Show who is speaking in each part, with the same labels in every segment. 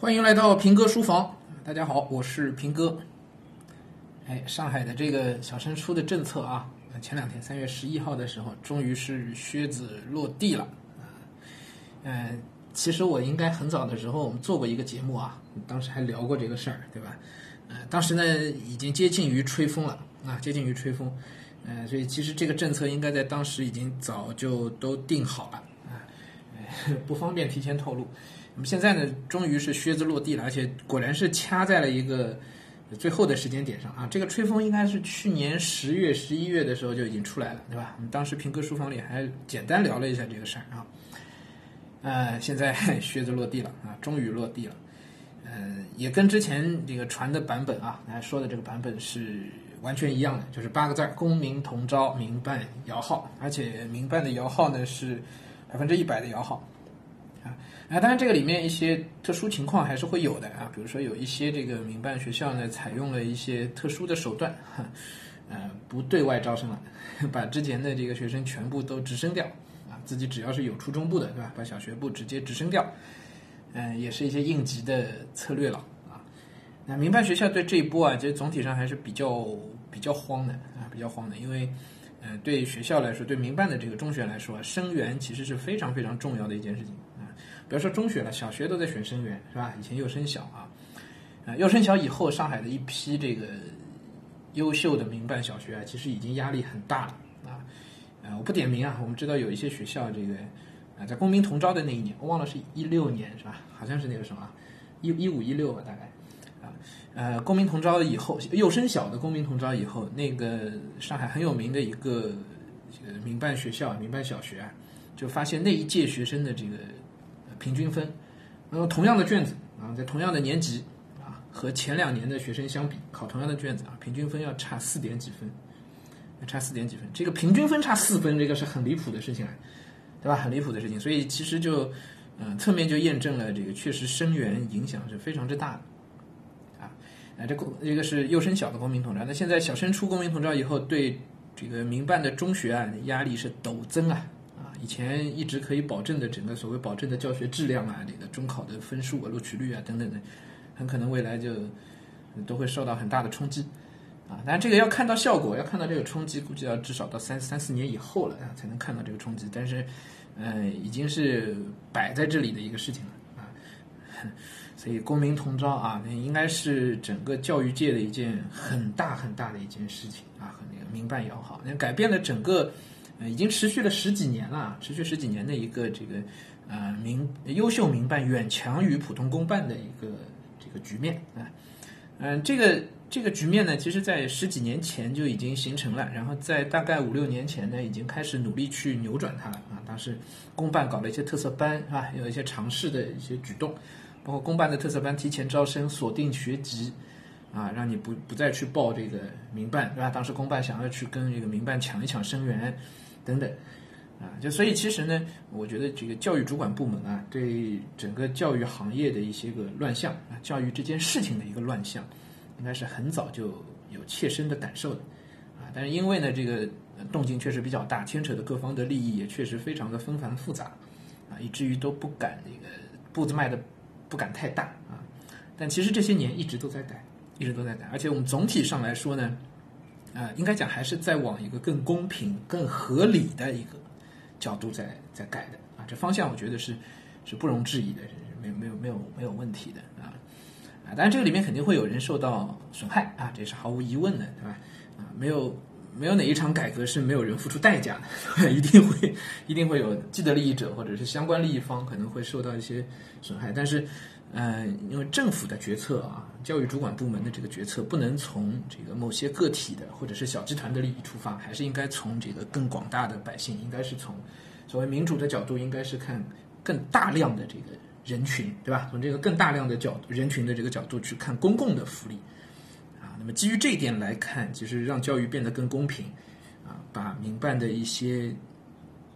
Speaker 1: 欢迎来到平哥书房，大家好，我是平哥。哎，上海的这个小升初的政策啊，前两天三月十一号的时候，终于是靴子落地了啊。嗯，其实我应该很早的时候我们做过一个节目啊，当时还聊过这个事儿，对吧？呃，当时呢已经接近于吹风了啊，接近于吹风。呃，所以其实这个政策应该在当时已经早就都定好了啊，不方便提前透露。那么现在呢，终于是靴子落地了，而且果然是掐在了一个最后的时间点上啊！这个吹风应该是去年十月、十一月的时候就已经出来了，对吧？我们当时平哥书房里还简单聊了一下这个事儿啊。呃，现在 靴子落地了啊，终于落地了。呃，也跟之前这个传的版本啊，来说的这个版本是完全一样的，就是八个字儿：公民同招，民办摇号，而且民办的摇号呢是百分之一百的摇号。啊，当然这个里面一些特殊情况还是会有的啊，比如说有一些这个民办学校呢，采用了一些特殊的手段，哈呃，不对外招生了，把之前的这个学生全部都直升掉，啊，自己只要是有初中部的，对吧？把小学部直接直升掉，嗯，也是一些应急的策略了啊。那民办学校对这一波啊，其实总体上还是比较比较慌的啊，比较慌的，因为，呃，对学校来说，对民办的这个中学来说，生源其实是非常非常重要的一件事情。比如说中学了，小学都在选生源，是吧？以前幼升小啊，啊，幼升小以后，上海的一批这个优秀的民办小学啊，其实已经压力很大了啊。呃，我不点名啊，我们知道有一些学校这个啊，在公民同招的那一年，我忘了是一六年是吧？好像是那个什么一一五一六吧，大概啊，呃，公民同招以后，幼升小的公民同招以后，那个上海很有名的一个这个民办学校、民办小学啊，就发现那一届学生的这个。平均分，那么同样的卷子啊，在同样的年级啊，和前两年的学生相比，考同样的卷子啊，平均分要差四点几分，差四点几分。这个平均分差四分，这个是很离谱的事情啊，对吧？很离谱的事情。所以其实就，嗯，侧面就验证了这个确实生源影响是非常之大的，啊，啊，这个这个是幼升小的公民统招，那现在小升初公民统招以后，对这个民办的中学啊，压力是陡增啊。以前一直可以保证的整个所谓保证的教学质量啊，这个中考的分数啊、录取率啊等等的，很可能未来就都会受到很大的冲击啊。当然，这个要看到效果，要看到这个冲击，估计要至少到三三四年以后了啊，才能看到这个冲击。但是，呃，已经是摆在这里的一个事情了啊。所以，公民同招啊，那应该是整个教育界的一件很大很大的一件事情啊，和那个民办摇号，那改变了整个。呃，已经持续了十几年了，持续十几年的一个这个，呃，民优秀民办远强于普通公办的一个这个局面啊，嗯，这个这个局面呢，其实在十几年前就已经形成了，然后在大概五六年前呢，已经开始努力去扭转它了啊。当时公办搞了一些特色班是吧，有一些尝试的一些举动，包括公办的特色班提前招生、锁定学籍。啊，让你不不再去报这个民办，对吧？当时公办想要去跟这个民办抢一抢生源。等等，啊，就所以其实呢，我觉得这个教育主管部门啊，对整个教育行业的一些个乱象啊，教育这件事情的一个乱象，应该是很早就有切身的感受的，啊，但是因为呢，这个动静确实比较大，牵扯的各方的利益也确实非常的纷繁复杂，啊，以至于都不敢那个步子迈的不敢太大啊。但其实这些年一直都在改，一直都在改，而且我们总体上来说呢。啊，应该讲还是在往一个更公平、更合理的一个角度在在改的啊，这方向我觉得是是不容置疑的，是没有没有没有没有问题的啊啊，当然这个里面肯定会有人受到损害啊，这是毫无疑问的，对吧？啊，没有没有哪一场改革是没有人付出代价的，一定会一定会有既得利益者或者是相关利益方可能会受到一些损害，但是。呃，因为政府的决策啊，教育主管部门的这个决策不能从这个某些个体的或者是小集团的利益出发，还是应该从这个更广大的百姓，应该是从所谓民主的角度，应该是看更大量的这个人群，对吧？从这个更大量的角人群的这个角度去看公共的福利啊。那么基于这一点来看，其实让教育变得更公平啊，把民办的一些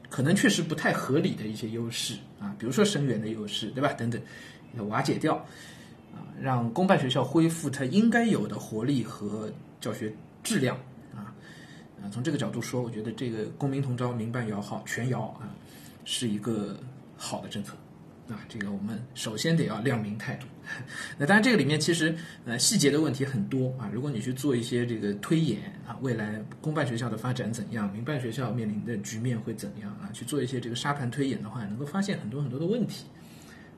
Speaker 1: 可能确实不太合理的一些优势啊，比如说生源的优势，对吧？等等。要瓦解掉，啊，让公办学校恢复它应该有的活力和教学质量，啊，啊，从这个角度说，我觉得这个公民同招、民办摇号全摇啊，是一个好的政策。啊，这个我们首先得要亮明态度。那当然，这个里面其实呃细节的问题很多啊。如果你去做一些这个推演啊，未来公办学校的发展怎样，民办学校面临的局面会怎样啊？去做一些这个沙盘推演的话，能够发现很多很多的问题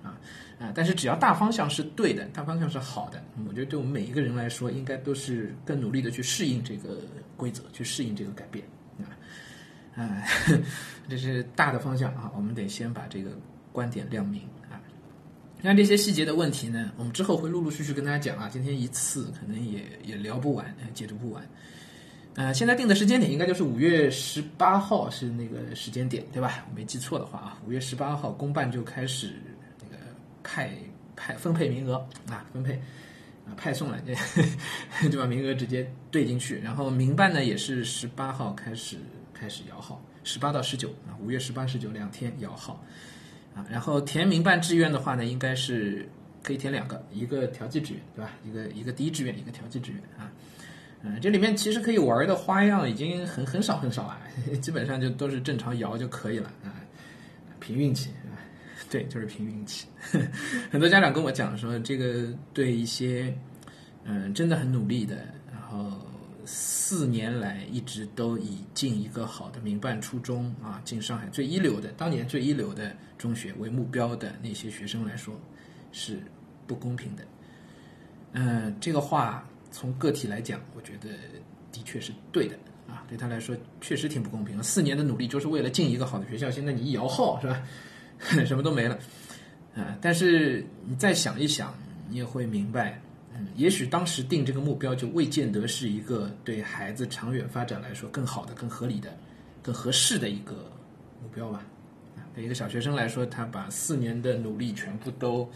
Speaker 1: 啊啊。但是只要大方向是对的，大方向是好的，我觉得对我们每一个人来说，应该都是更努力的去适应这个规则，去适应这个改变啊。啊，这是大的方向啊，我们得先把这个观点亮明啊。那这些细节的问题呢，我们之后会陆陆续续跟大家讲啊。今天一次可能也也聊不完，解读不完。呃，现在定的时间点应该就是五月十八号是那个时间点，对吧？我没记错的话啊，五月十八号公办就开始派派分配名额啊，分配啊派送了，就 就把名额直接对进去。然后民办呢也是十八号开始。开始摇号，十八到十九啊，五月十八、十九两天摇号，啊，然后填民办志愿的话呢，应该是可以填两个，一个调剂志愿，对吧？一个一个第一志愿，一个调剂志愿啊，嗯，这里面其实可以玩的花样已经很很少很少啊，基本上就都是正常摇就可以了啊，凭运气，对，就是凭运气。很多家长跟我讲说，这个对一些嗯真的很努力的，然后。四年来一直都以进一个好的民办初中啊，进上海最一流的当年最一流的中学为目标的那些学生来说，是不公平的。嗯，这个话从个体来讲，我觉得的确是对的啊。对他来说确实挺不公平。四年的努力就是为了进一个好的学校，现在你一摇号是吧，什么都没了啊。但是你再想一想，你也会明白。嗯，也许当时定这个目标就未见得是一个对孩子长远发展来说更好的、更合理的、更合适的一个目标吧。对一个小学生来说，他把四年的努力全部都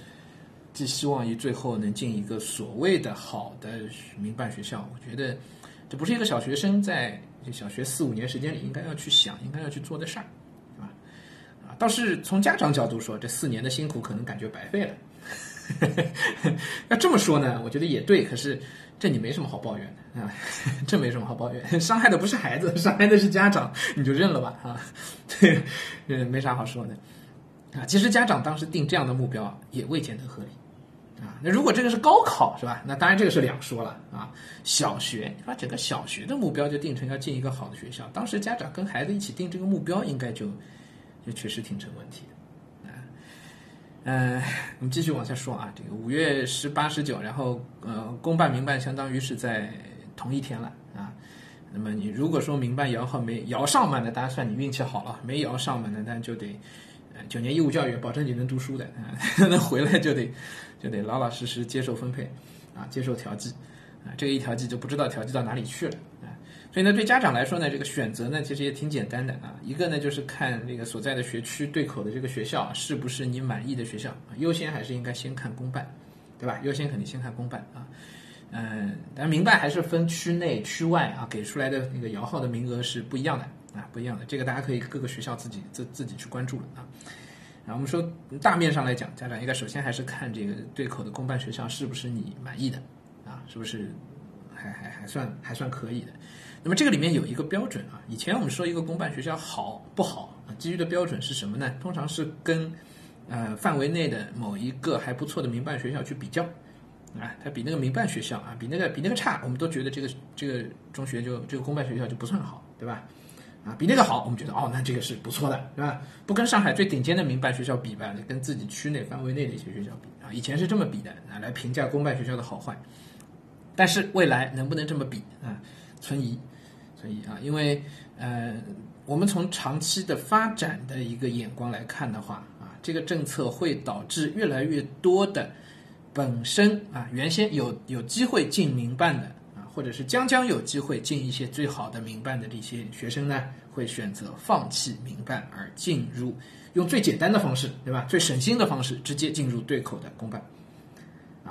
Speaker 1: 寄希望于最后能进一个所谓的好的民办学校，我觉得这不是一个小学生在小学四五年时间里应该要去想、应该要去做的事儿，倒是从家长角度说，这四年的辛苦可能感觉白费了。要这么说呢，我觉得也对。可是这你没什么好抱怨的啊，这没什么好抱怨。伤害的不是孩子，伤害的是家长，你就认了吧啊。对，嗯，没啥好说的啊。其实家长当时定这样的目标也未见得合理啊。那如果这个是高考是吧？那当然这个是两说了啊。小学你把整个小学的目标就定成要进一个好的学校，当时家长跟孩子一起定这个目标，应该就这确实挺成问题的。嗯，我们继续往下说啊。这个五月十八、十九，然后呃，公办、民办相当于是在同一天了啊。那么你如果说民办摇号没摇上嘛，那大家算你运气好了；没摇上嘛，那那就得呃九年义务教育，保证你能读书的啊。那回来就得就得老老实实接受分配啊，接受调剂啊。这个一调剂就不知道调剂到哪里去了。所以呢，对家长来说呢，这个选择呢，其实也挺简单的啊。一个呢，就是看这个所在的学区对口的这个学校是不是你满意的学校啊。优先还是应该先看公办，对吧？优先肯定先看公办啊。嗯，但民办还是分区内区外啊，给出来的那个摇号的名额是不一样的啊，不一样的。这个大家可以各个学校自己自自己去关注了啊。然后我们说大面上来讲，家长应该首先还是看这个对口的公办学校是不是你满意的啊，是不是还还还算还算可以的。那么这个里面有一个标准啊，以前我们说一个公办学校好不好啊，基于的标准是什么呢？通常是跟呃范围内的某一个还不错的民办学校去比较，啊，它比那个民办学校啊，比那个比那个差，我们都觉得这个这个中学就这个公办学校就不算好，对吧？啊，比那个好，我们觉得哦，那这个是不错的，对吧？不跟上海最顶尖的民办学校比吧，跟自己区内范围内的一些学校比啊，以前是这么比的啊，来评价公办学校的好坏，但是未来能不能这么比啊？存疑，所以啊！因为呃，我们从长期的发展的一个眼光来看的话啊，这个政策会导致越来越多的本身啊原先有有机会进民办的啊，或者是将将有机会进一些最好的民办的这些学生呢，会选择放弃民办而进入用最简单的方式，对吧？最省心的方式，直接进入对口的公办。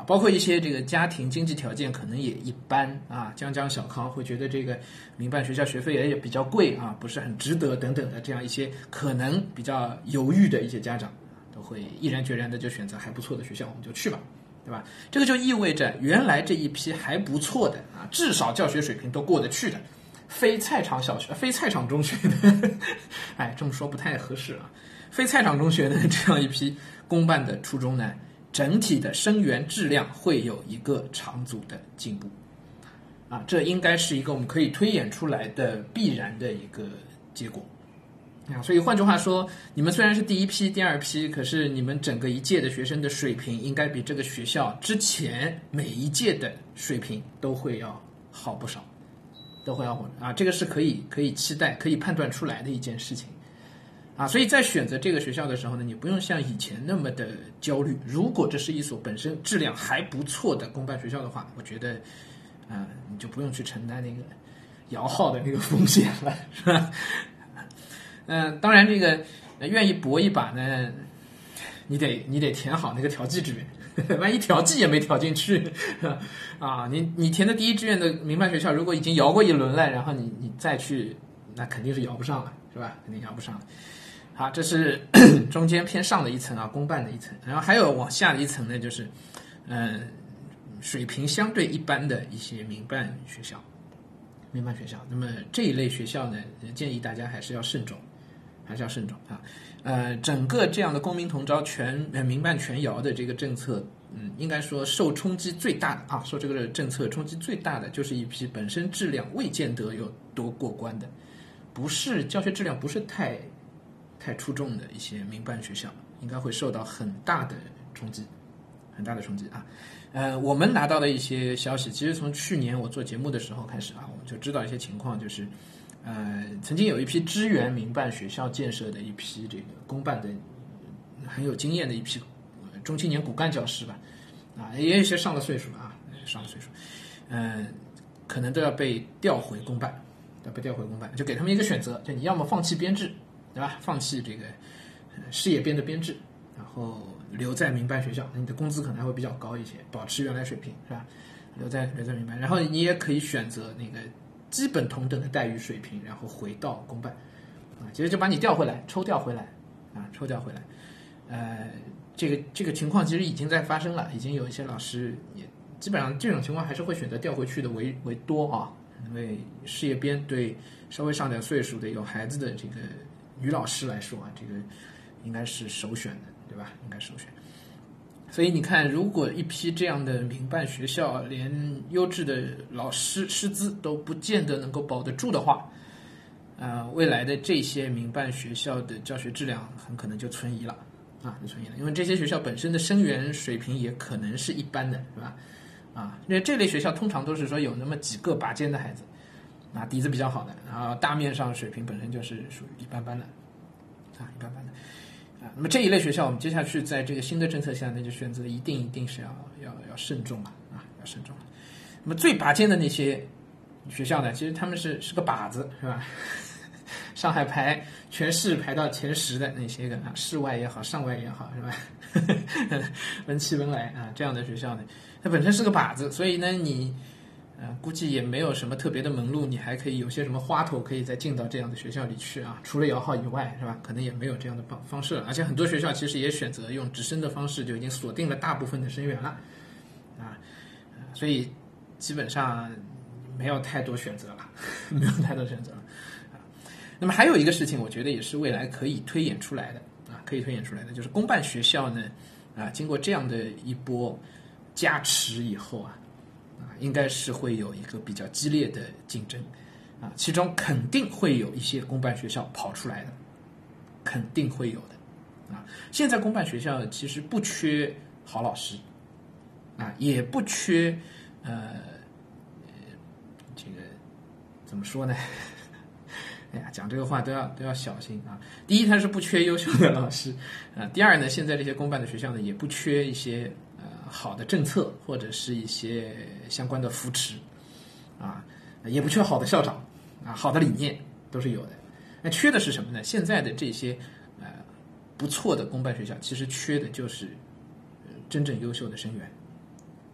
Speaker 1: 包括一些这个家庭经济条件可能也一般啊，江江小康会觉得这个民办学校学费也也比较贵啊，不是很值得等等的这样一些可能比较犹豫的一些家长，都会毅然决然的就选择还不错的学校，我们就去吧，对吧？这个就意味着原来这一批还不错的啊，至少教学水平都过得去的，非菜场小学、非菜场中学的，哎，这么说不太合适啊，非菜场中学的这样一批公办的初中呢，整体的生源质量会有一个长足的进步，啊，这应该是一个我们可以推演出来的必然的一个结果。啊，所以换句话说，你们虽然是第一批、第二批，可是你们整个一届的学生的水平应该比这个学校之前每一届的水平都会要好不少，都会要好啊，这个是可以可以期待、可以判断出来的一件事情。啊，所以在选择这个学校的时候呢，你不用像以前那么的焦虑。如果这是一所本身质量还不错的公办学校的话，我觉得，啊，你就不用去承担那个摇号的那个风险了，是吧？嗯，当然，这个愿意搏一把呢，你得你得填好那个调剂志愿，万一调剂也没调进去，啊，你你填的第一志愿的民办学校，如果已经摇过一轮了，然后你你再去，那肯定是摇不上了，是吧？肯定摇不上了。好，这是 中间偏上的一层啊，公办的一层，然后还有往下的一层呢，就是嗯，水平相对一般的一些民办学校，民办学校。那么这一类学校呢，建议大家还是要慎重。还是要慎重啊，呃，整个这样的公民同招全民办全摇的这个政策，嗯，应该说受冲击最大的啊，受这个政策冲击最大的就是一批本身质量未见得有多过关的，不是教学质量不是太太出众的一些民办学校，应该会受到很大的冲击，很大的冲击啊，呃，我们拿到的一些消息，其实从去年我做节目的时候开始啊，我们就知道一些情况，就是。呃，曾经有一批支援民办学校建设的一批这个公办的很有经验的一批中青年骨干教师吧，啊，也有一些上了岁数了啊，上了岁数，嗯，可能都要被调回公办，要被调回公办，就给他们一个选择，就你要么放弃编制，对吧？放弃这个事业编的编制，然后留在民办学校，你的工资可能还会比较高一些，保持原来水平，是吧？留在留在民办，然后你也可以选择那个。基本同等的待遇水平，然后回到公办，啊，其实就把你调回来，抽调回来，啊，抽调回来，呃，这个这个情况其实已经在发生了，已经有一些老师也基本上这种情况还是会选择调回去的为为多啊，因为事业编对稍微上点岁数的有孩子的这个女老师来说啊，这个应该是首选的，对吧？应该首选。所以你看，如果一批这样的民办学校连优质的老师师资都不见得能够保得住的话，啊，未来的这些民办学校的教学质量很可能就存疑了，啊，就存疑了。因为这些学校本身的生源水平也可能是一般的，是吧？啊，因为这类学校通常都是说有那么几个拔尖的孩子，啊，底子比较好的，然后大面上水平本身就是属于一般般的，啊，一般般的。啊，那么这一类学校，我们接下去在这个新的政策下，那就选择一定一定是要要要慎重了啊，要慎重了。那么最拔尖的那些学校呢，其实他们是是个靶子，是吧？上海排全市排到前十的那些个啊，市外也好，上外也好，是吧？文七文来啊，这样的学校呢，它本身是个靶子，所以呢，你。呃，估计也没有什么特别的门路，你还可以有些什么花头可以再进到这样的学校里去啊？除了摇号以外，是吧？可能也没有这样的方方式了。而且很多学校其实也选择用直升的方式，就已经锁定了大部分的生源了，啊，所以基本上没有太多选择了，没有太多选择了啊。那么还有一个事情，我觉得也是未来可以推演出来的啊，可以推演出来的，就是公办学校呢，啊，经过这样的一波加持以后啊。啊，应该是会有一个比较激烈的竞争，啊，其中肯定会有一些公办学校跑出来的，肯定会有的，啊，现在公办学校其实不缺好老师，啊，也不缺，呃，这个怎么说呢？哎呀，讲这个话都要都要小心啊。第一，它是不缺优秀的老师，啊，第二呢，现在这些公办的学校呢，也不缺一些。好的政策或者是一些相关的扶持，啊，也不缺好的校长，啊，好的理念都是有的。那缺的是什么呢？现在的这些呃不错的公办学校，其实缺的就是真正优秀的生源。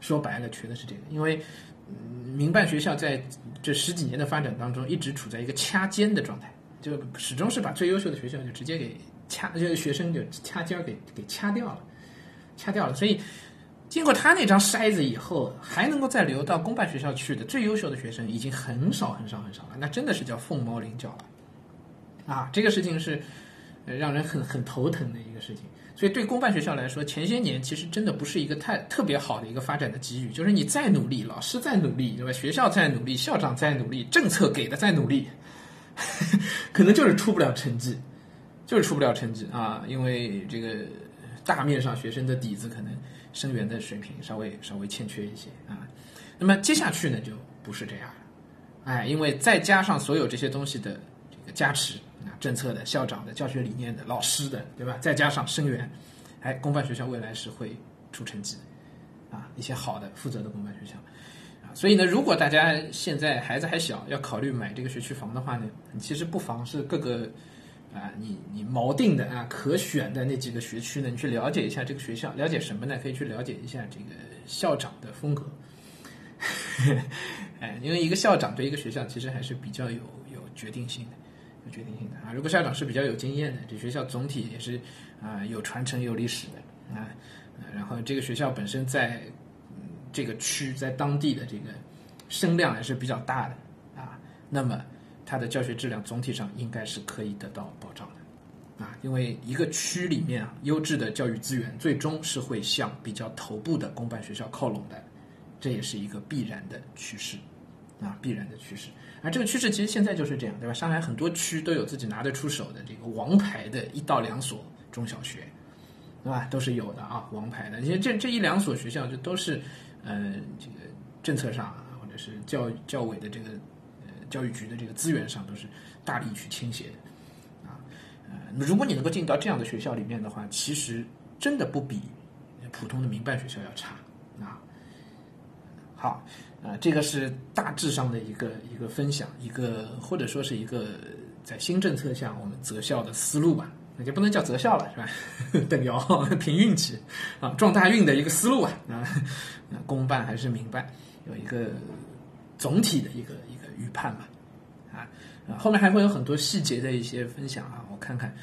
Speaker 1: 说白了，缺的是这个。因为民办学校在这十几年的发展当中，一直处在一个掐尖的状态，就始终是把最优秀的学校就直接给掐，就学生就掐尖儿给给掐掉了，掐掉了。所以。经过他那张筛子以后，还能够再留到公办学校去的最优秀的学生已经很少很少很少了，那真的是叫凤毛麟角了，啊，这个事情是，让人很很头疼的一个事情。所以对公办学校来说，前些年其实真的不是一个太特别好的一个发展的机遇。就是你再努力，老师再努力，对吧？学校再努力，校长再努力，政策给的再努力，可能就是出不了成绩，就是出不了成绩啊！因为这个大面上学生的底子可能生源的水平稍微稍微欠缺一些啊。那么接下去呢，就不是这样了，哎，因为再加上所有这些东西的这个加持啊。政策的、校长的、教学理念的、老师的，对吧？再加上生源，哎，公办学校未来是会出成绩的，啊，一些好的、负责的公办学校，啊，所以呢，如果大家现在孩子还小，要考虑买这个学区房的话呢，你其实不妨是各个啊，你你锚定的啊，可选的那几个学区呢，你去了解一下这个学校，了解什么呢？可以去了解一下这个校长的风格，哎，因为一个校长对一个学校其实还是比较有有决定性的。有决定性的啊！如果校长是比较有经验的，这学校总体也是啊有传承有历史的啊，然后这个学校本身在这个区在当地的这个声量也是比较大的啊，那么它的教学质量总体上应该是可以得到保障的啊，因为一个区里面啊优质的教育资源最终是会向比较头部的公办学校靠拢的，这也是一个必然的趋势啊，必然的趋势。而这个趋势其实现在就是这样，对吧？上海很多区都有自己拿得出手的这个王牌的一到两所中小学，对吧？都是有的啊，王牌的。你看这这一两所学校，就都是，呃，这个政策上啊，或者是教教委的这个教育局的这个资源上，都是大力去倾斜的啊。呃，如果你能够进到这样的学校里面的话，其实真的不比普通的民办学校要差啊。好。啊，这个是大致上的一个一个分享，一个或者说是一个在新政策下我们择校的思路吧，那就不能叫择校了，是吧？等摇凭运气啊，撞大运的一个思路啊啊，公办还是民办，有一个总体的一个预判吧，啊啊，后面还会有很多细节的一些分享啊，我看看，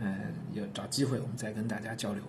Speaker 1: 嗯，有找机会我们再跟大家交流。